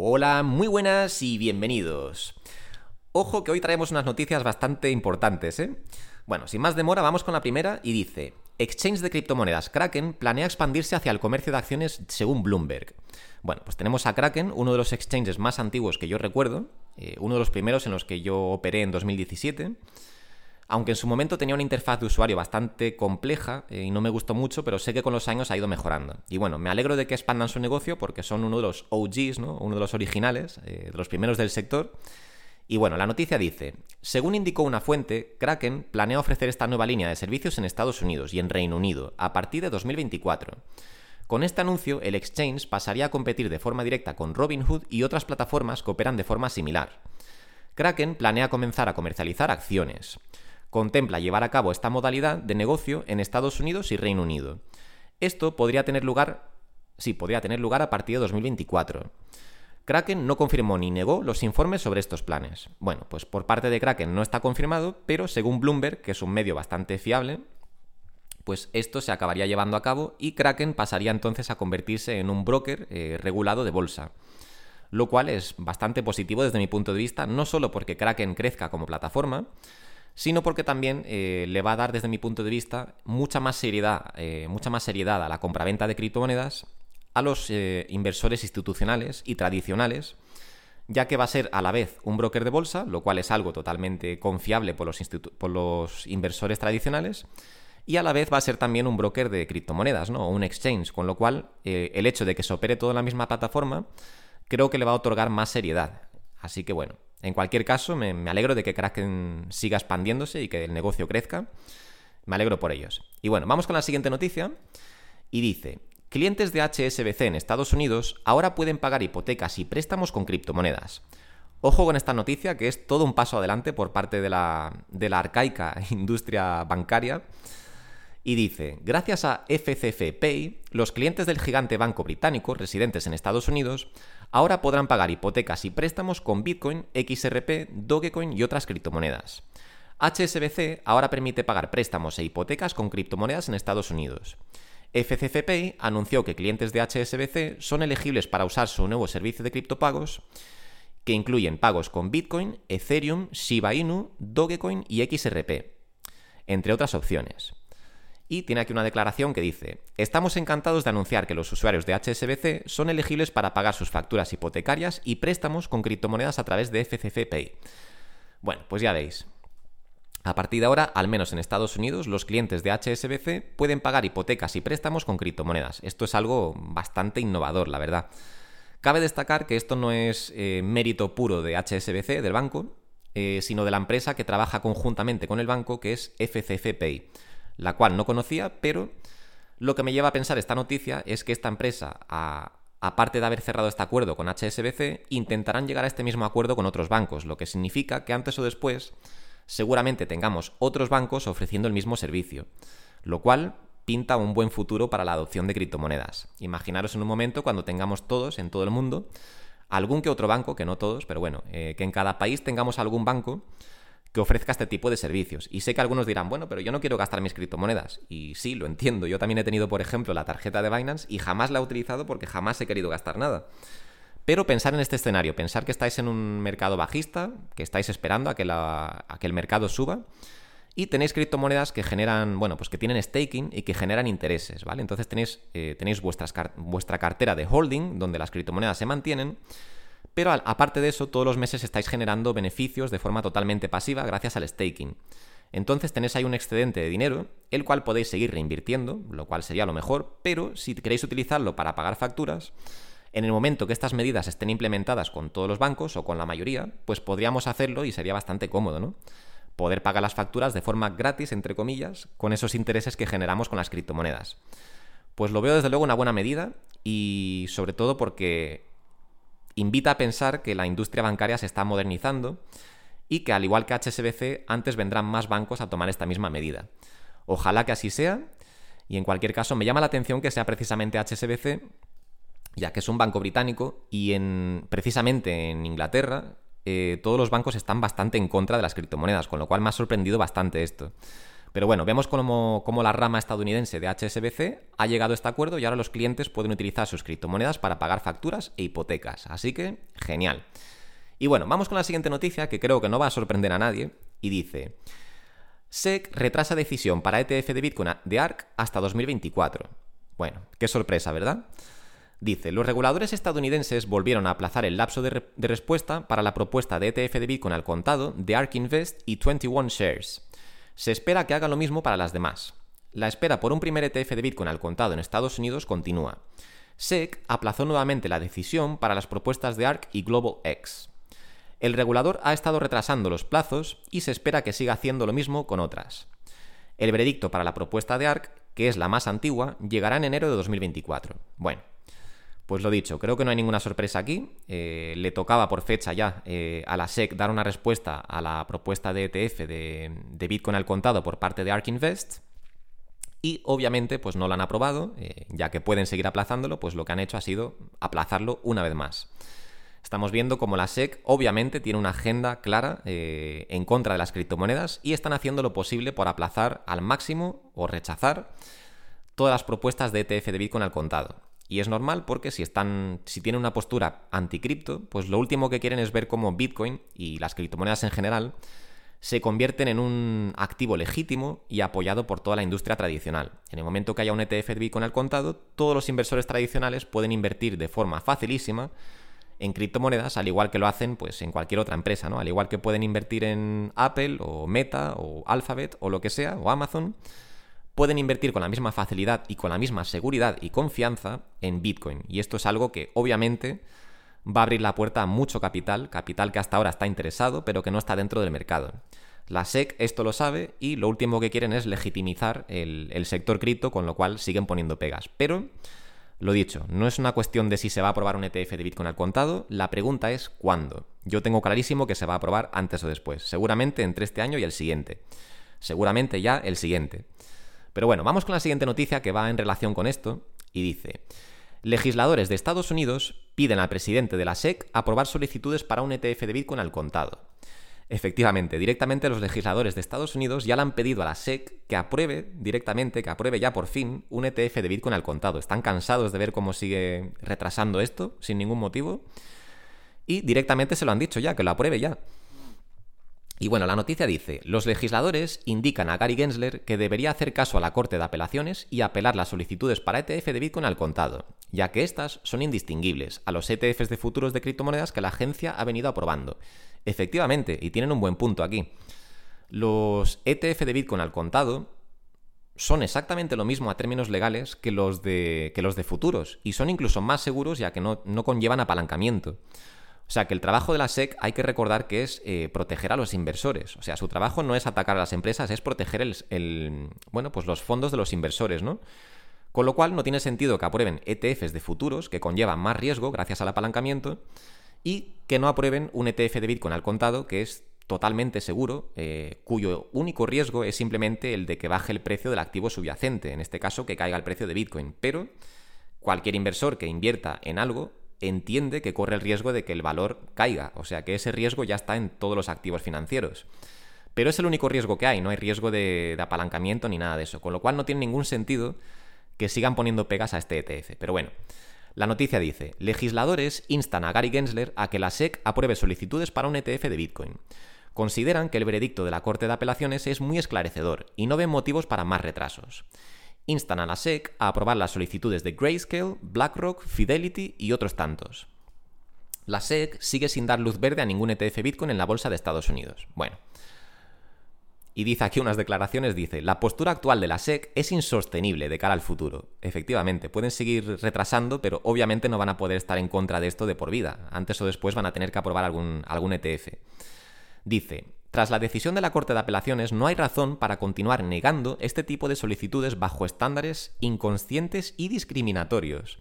Hola, muy buenas y bienvenidos. Ojo que hoy traemos unas noticias bastante importantes, ¿eh? Bueno, sin más demora, vamos con la primera y dice, Exchange de criptomonedas Kraken planea expandirse hacia el comercio de acciones según Bloomberg. Bueno, pues tenemos a Kraken, uno de los exchanges más antiguos que yo recuerdo, eh, uno de los primeros en los que yo operé en 2017 aunque en su momento tenía una interfaz de usuario bastante compleja eh, y no me gustó mucho, pero sé que con los años ha ido mejorando. Y bueno, me alegro de que expandan su negocio porque son uno de los OGs, ¿no? uno de los originales, eh, de los primeros del sector. Y bueno, la noticia dice, según indicó una fuente, Kraken planea ofrecer esta nueva línea de servicios en Estados Unidos y en Reino Unido a partir de 2024. Con este anuncio, el exchange pasaría a competir de forma directa con Robinhood y otras plataformas que operan de forma similar. Kraken planea comenzar a comercializar acciones contempla llevar a cabo esta modalidad de negocio en Estados Unidos y Reino Unido. Esto podría tener lugar, sí, podría tener lugar a partir de 2024. Kraken no confirmó ni negó los informes sobre estos planes. Bueno, pues por parte de Kraken no está confirmado, pero según Bloomberg, que es un medio bastante fiable, pues esto se acabaría llevando a cabo y Kraken pasaría entonces a convertirse en un broker eh, regulado de bolsa. Lo cual es bastante positivo desde mi punto de vista, no solo porque Kraken crezca como plataforma, sino porque también eh, le va a dar, desde mi punto de vista, mucha más seriedad, eh, mucha más seriedad a la compraventa de criptomonedas a los eh, inversores institucionales y tradicionales, ya que va a ser a la vez un broker de bolsa, lo cual es algo totalmente confiable por los, por los inversores tradicionales, y a la vez va a ser también un broker de criptomonedas, ¿no? Un exchange, con lo cual el hecho de que se opere todo en la misma plataforma creo que le va a otorgar más seriedad. Así que bueno, en cualquier caso, me, alegro de que Kraken siga expandiéndose y que el negocio crezca. Me alegro por ellos. Y bueno, vamos con la siguiente noticia. Y dice, clientes de HSBC en Estados Unidos ahora pueden pagar hipotecas y préstamos con criptomonedas. Ojo con esta noticia, que es todo un paso adelante por parte de la, de la arcaica industria bancaria. Y dice, gracias a FCF los clientes del gigante banco británico residentes en Estados Unidos ahora podrán pagar hipotecas y préstamos con Bitcoin, XRP, Dogecoin y otras criptomonedas. HSBC ahora permite pagar préstamos e hipotecas con criptomonedas en Estados Unidos. FCCPay anunció que clientes de HSBC son elegibles para usar su nuevo servicio de criptopagos, que incluyen pagos con Bitcoin, Ethereum, Shiba Inu, Dogecoin y XRP, entre otras opciones. Y tiene aquí una declaración que dice, estamos encantados de anunciar que los usuarios de HSBC son elegibles para pagar sus facturas hipotecarias y préstamos con criptomonedas a través de FCC Pay. Bueno, pues ya veis. A partir de ahora, al menos en Estados Unidos, los clientes de HSBC pueden pagar hipotecas y préstamos con criptomonedas. Esto es algo bastante innovador, la verdad. Cabe destacar que esto no es eh, mérito puro de HSBC, del banco, eh, sino de la empresa que trabaja conjuntamente con el banco, que es FCC Pay la cual no conocía, pero lo que me lleva a pensar esta noticia es que esta empresa, aparte de haber cerrado este acuerdo con HSBC, intentarán llegar a este mismo acuerdo con otros bancos, lo que significa que antes o después seguramente tengamos otros bancos ofreciendo el mismo servicio, lo cual pinta un buen futuro para la adopción de criptomonedas. Imaginaros en un momento cuando tengamos todos en todo el mundo algún que otro banco, que no todos, pero bueno, eh, que en cada país tengamos algún banco que ofrezca este tipo de servicios. Y sé que algunos dirán, bueno, pero yo no quiero gastar mis criptomonedas. Y sí, lo entiendo. Yo también he tenido, por ejemplo, la tarjeta de Binance y jamás la he utilizado porque jamás he querido gastar nada. Pero pensar en este escenario, pensar que estáis en un mercado bajista, que estáis esperando a que, la, que el mercado suba y tenéis criptomonedas que generan, bueno, pues que tienen staking y que generan intereses, ¿vale? Entonces tenéis, eh, tenéis vuestra cartera de holding donde las criptomonedas se mantienen pero aparte de eso, todos los meses estáis generando beneficios de forma totalmente pasiva gracias al staking. Entonces tenéis ahí un excedente de dinero, el cual podéis seguir reinvirtiendo, lo cual sería lo mejor, pero si queréis utilizarlo para pagar facturas, en el momento que estas medidas estén implementadas con todos los bancos o con la mayoría, pues podríamos hacerlo y sería bastante cómodo, ¿no? Poder pagar las facturas de forma gratis, entre comillas, con esos intereses que generamos con las criptomonedas. Pues lo veo desde luego una buena medida y sobre todo porque invita a pensar que la industria bancaria se está modernizando y que al igual que HSBC, antes vendrán más bancos a tomar esta misma medida. Ojalá que así sea, y en cualquier caso me llama la atención que sea precisamente HSBC, ya que es un banco británico y en, precisamente en Inglaterra eh, todos los bancos están bastante en contra de las criptomonedas, con lo cual me ha sorprendido bastante esto. Pero bueno, vemos cómo, la rama estadounidense de HSBC ha llegado a este acuerdo y ahora los clientes pueden utilizar sus criptomonedas para pagar facturas e hipotecas. Así que, genial. Y bueno, vamos con la siguiente noticia que creo que no va a sorprender a nadie y dice... SEC retrasa decisión para ETF de Bitcoin de ARC hasta 2024. Bueno, qué sorpresa, ¿verdad? Dice, los reguladores estadounidenses volvieron a aplazar el lapso de, respuesta para la propuesta de ETF de Bitcoin al contado de ARK Invest y 21 Shares. Se espera que hagan lo mismo para las demás. La espera por un primer ETF de Bitcoin al contado en Estados Unidos continúa. SEC aplazó nuevamente la decisión para las propuestas de ARK y Global X. El regulador ha estado retrasando los plazos y se espera que siga haciendo lo mismo con otras. El veredicto para la propuesta de ARK, que es la más antigua, llegará en enero de 2024. Bueno, pues lo dicho, creo que no hay ninguna sorpresa aquí. Eh, le tocaba por fecha ya eh, a la SEC dar una respuesta a la propuesta de ETF de, Bitcoin al contado por parte de ARK Invest. Y obviamente, pues no lo han aprobado, eh, ya que pueden seguir aplazándolo, pues lo que han hecho ha sido aplazarlo una vez más. Estamos viendo como la SEC obviamente tiene una agenda clara en contra de las criptomonedas y están haciendo lo posible por aplazar al máximo o rechazar todas las propuestas de ETF de Bitcoin al contado. Y es normal porque si están, si tienen una postura anticripto, pues lo último que quieren es ver cómo Bitcoin y las criptomonedas en general se convierten en un activo legítimo y apoyado por toda la industria tradicional. En el momento que haya un ETF de Bitcoin al contado, todos los inversores tradicionales pueden invertir de forma facilísima en criptomonedas, al igual que lo hacen pues, en cualquier otra empresa, ¿no? Al igual que pueden invertir en Apple o Meta o Alphabet o lo que sea, o Amazon, pueden invertir con la misma facilidad y con la misma seguridad y confianza en Bitcoin. Y esto es algo que obviamente va a abrir la puerta a mucho capital, capital que hasta ahora está interesado, pero que no está dentro del mercado. La SEC esto lo sabe y lo último que quieren es legitimizar el, sector cripto, con lo cual siguen poniendo pegas. Pero, lo dicho, no es una cuestión de si se va a aprobar un ETF de Bitcoin al contado, la pregunta es cuándo. Yo tengo clarísimo que se va a aprobar antes o después, seguramente entre este año y el siguiente. Seguramente ya el siguiente. Pero bueno, vamos con la siguiente noticia que va en relación con esto y dice, legisladores de Estados Unidos piden al presidente de la SEC aprobar solicitudes para un ETF de Bitcoin al contado. Efectivamente, directamente los legisladores de Estados Unidos ya le han pedido a la SEC que apruebe directamente, que apruebe ya por fin un ETF de Bitcoin al contado. Están cansados de ver cómo sigue retrasando esto sin ningún motivo y directamente se lo han dicho ya, que lo apruebe ya. Y bueno, la noticia dice, los legisladores indican a Gary Gensler que debería hacer caso a la Corte de Apelaciones y apelar las solicitudes para ETF de Bitcoin al contado, ya que estas son indistinguibles a los ETFs de futuros de criptomonedas que la agencia ha venido aprobando. Efectivamente, y tienen un buen punto aquí. Los ETF de Bitcoin al contado son exactamente lo mismo a términos legales que los de, futuros, y son incluso más seguros ya que no conllevan apalancamiento. O sea, que el trabajo de la SEC hay que recordar que es eh, proteger a los inversores. O sea, su trabajo no es atacar a las empresas, es proteger el, bueno, pues los fondos de los inversores, ¿no? Con lo cual no tiene sentido que aprueben ETFs de futuros que conllevan más riesgo gracias al apalancamiento y que no aprueben un ETF de Bitcoin al contado que es totalmente seguro, eh, cuyo único riesgo es simplemente el de que baje el precio del activo subyacente, en este caso que caiga el precio de Bitcoin. Pero cualquier inversor que invierta en algo entiende que corre el riesgo de que el valor caiga, o sea que ese riesgo ya está en todos los activos financieros. Pero es el único riesgo que hay, no hay riesgo de, apalancamiento ni nada de eso, con lo cual no tiene ningún sentido que sigan poniendo pegas a este ETF. Pero bueno, la noticia dice, legisladores instan a Gary Gensler a que la SEC apruebe solicitudes para un ETF de Bitcoin. Consideran que el veredicto de la Corte de Apelaciones es muy esclarecedor y no ven motivos para más retrasos instan a la SEC a aprobar las solicitudes de Grayscale, BlackRock, Fidelity y otros tantos. La SEC sigue sin dar luz verde a ningún ETF Bitcoin en la bolsa de Estados Unidos. Bueno. Y dice aquí unas declaraciones, dice, la postura actual de la SEC es insostenible de cara al futuro. Efectivamente, pueden seguir retrasando, pero obviamente no van a poder estar en contra de esto de por vida. Antes o después van a tener que aprobar algún, algún ETF. Dice, tras la decisión de la Corte de Apelaciones, no hay razón para continuar negando este tipo de solicitudes bajo estándares inconscientes y discriminatorios.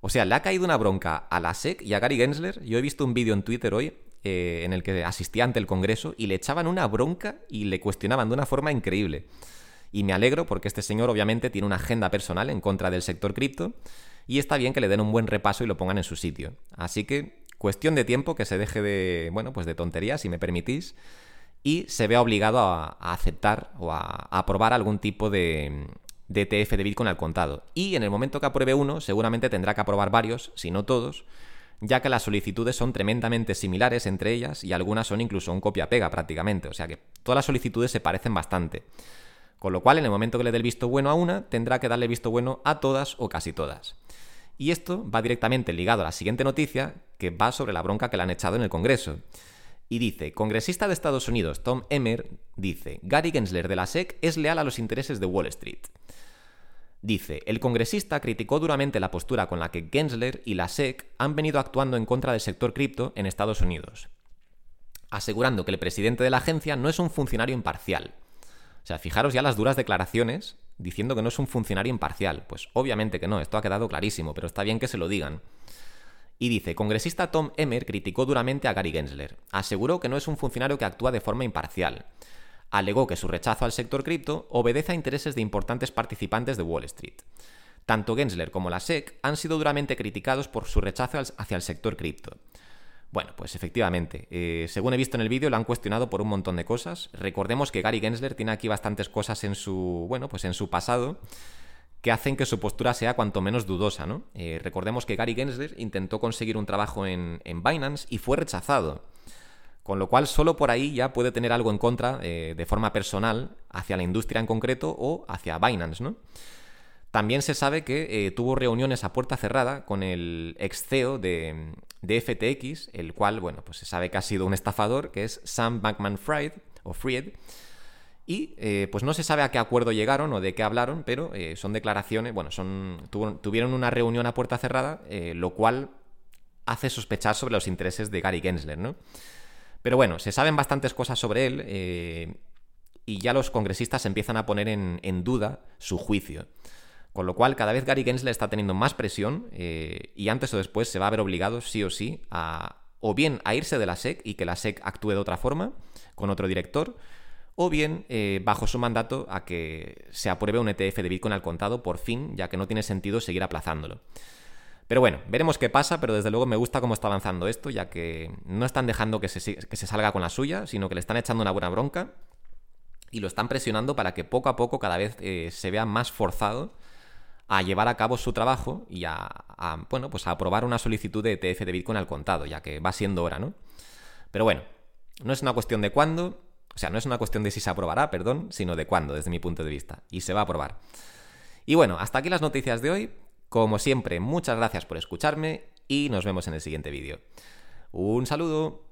O sea, le ha caído una bronca a la SEC y a Gary Gensler. Yo he visto un vídeo en Twitter hoy eh, en el que asistía ante el Congreso y le echaban una bronca y le cuestionaban de una forma increíble. Y me alegro porque este señor obviamente tiene una agenda personal en contra del sector cripto y está bien que le den un buen repaso y lo pongan en su sitio. Así que cuestión de tiempo que se deje de, bueno, pues de tonterías, si me permitís, y se vea obligado a, aceptar o a, aprobar algún tipo de, de ETF de Bitcoin al contado. Y en el momento que apruebe uno, seguramente tendrá que aprobar varios, si no todos, ya que las solicitudes son tremendamente similares entre ellas y algunas son incluso un copia-pega prácticamente, o sea que todas las solicitudes se parecen bastante. Con lo cual, en el momento que le dé el visto bueno a una, tendrá que darle visto bueno a todas o casi todas. Y esto va directamente ligado a la siguiente noticia, que va sobre la bronca que le han echado en el Congreso. Y dice, congresista de Estados Unidos Tom Emmer dice, Gary Gensler de la SEC es leal a los intereses de Wall Street. Dice, el congresista criticó duramente la postura con la que Gensler y la SEC han venido actuando en contra del sector cripto en Estados Unidos, asegurando que el presidente de la agencia no es un funcionario imparcial. O sea, fijaros ya las duras declaraciones diciendo que no es un funcionario imparcial. Pues obviamente que no, esto ha quedado clarísimo, pero está bien que se lo digan. Y dice, congresista Tom Emmer criticó duramente a Gary Gensler. Aseguró que no es un funcionario que actúa de forma imparcial alegó que su rechazo al sector cripto obedece a intereses de importantes participantes de Wall Street. Tanto Gensler como la SEC han sido duramente criticados por su rechazo hacia el sector cripto. Bueno, pues efectivamente, eh, según he visto en el vídeo, lo han cuestionado por un montón de cosas. Recordemos que Gary Gensler tiene aquí bastantes cosas en su, bueno, pues en su pasado que hacen que su postura sea cuanto menos dudosa, ¿no? Eh, recordemos que Gary Gensler intentó conseguir un trabajo en, en Binance y fue rechazado. Con lo cual, solo por ahí ya puede tener algo en contra eh, de forma personal hacia la industria en concreto o hacia Binance, ¿no? También se sabe que eh, tuvo reuniones a puerta cerrada con el ex CEO de, FTX, el cual, bueno, pues se sabe que ha sido un estafador, que es Sam Bankman Fried, o Fried. Y eh, pues no se sabe a qué acuerdo llegaron o de qué hablaron, pero son declaraciones, bueno, son, tuvieron una reunión a puerta cerrada, lo cual hace sospechar sobre los intereses de Gary Gensler, ¿no? Pero bueno, se saben bastantes cosas sobre él eh, y ya los congresistas empiezan a poner en, duda su juicio. Con lo cual, cada vez Gary Gensler está teniendo más presión eh, y antes o después se va a ver obligado, sí o sí, a o bien a irse de la SEC y que la SEC actúe de otra forma, con otro director, o bien, eh, bajo su mandato, a que se apruebe un ETF de Bitcoin al contado por fin, ya que no tiene sentido seguir aplazándolo. Pero bueno, veremos qué pasa, pero desde luego me gusta cómo está avanzando esto, ya que no están dejando que se, salga con la suya, sino que le están echando una buena bronca y lo están presionando para que poco a poco cada vez eh, se vea más forzado a llevar a cabo su trabajo y a, bueno, pues a aprobar una solicitud de ETF de Bitcoin al contado, ya que va siendo hora, ¿no? Pero bueno, no es una cuestión de cuándo, o sea, no es una cuestión de si se aprobará, perdón, sino de cuándo, desde mi punto de vista. Y se va a aprobar. Y bueno, hasta aquí las noticias de hoy. Como siempre, muchas gracias por escucharme y nos vemos en el siguiente vídeo. Un saludo.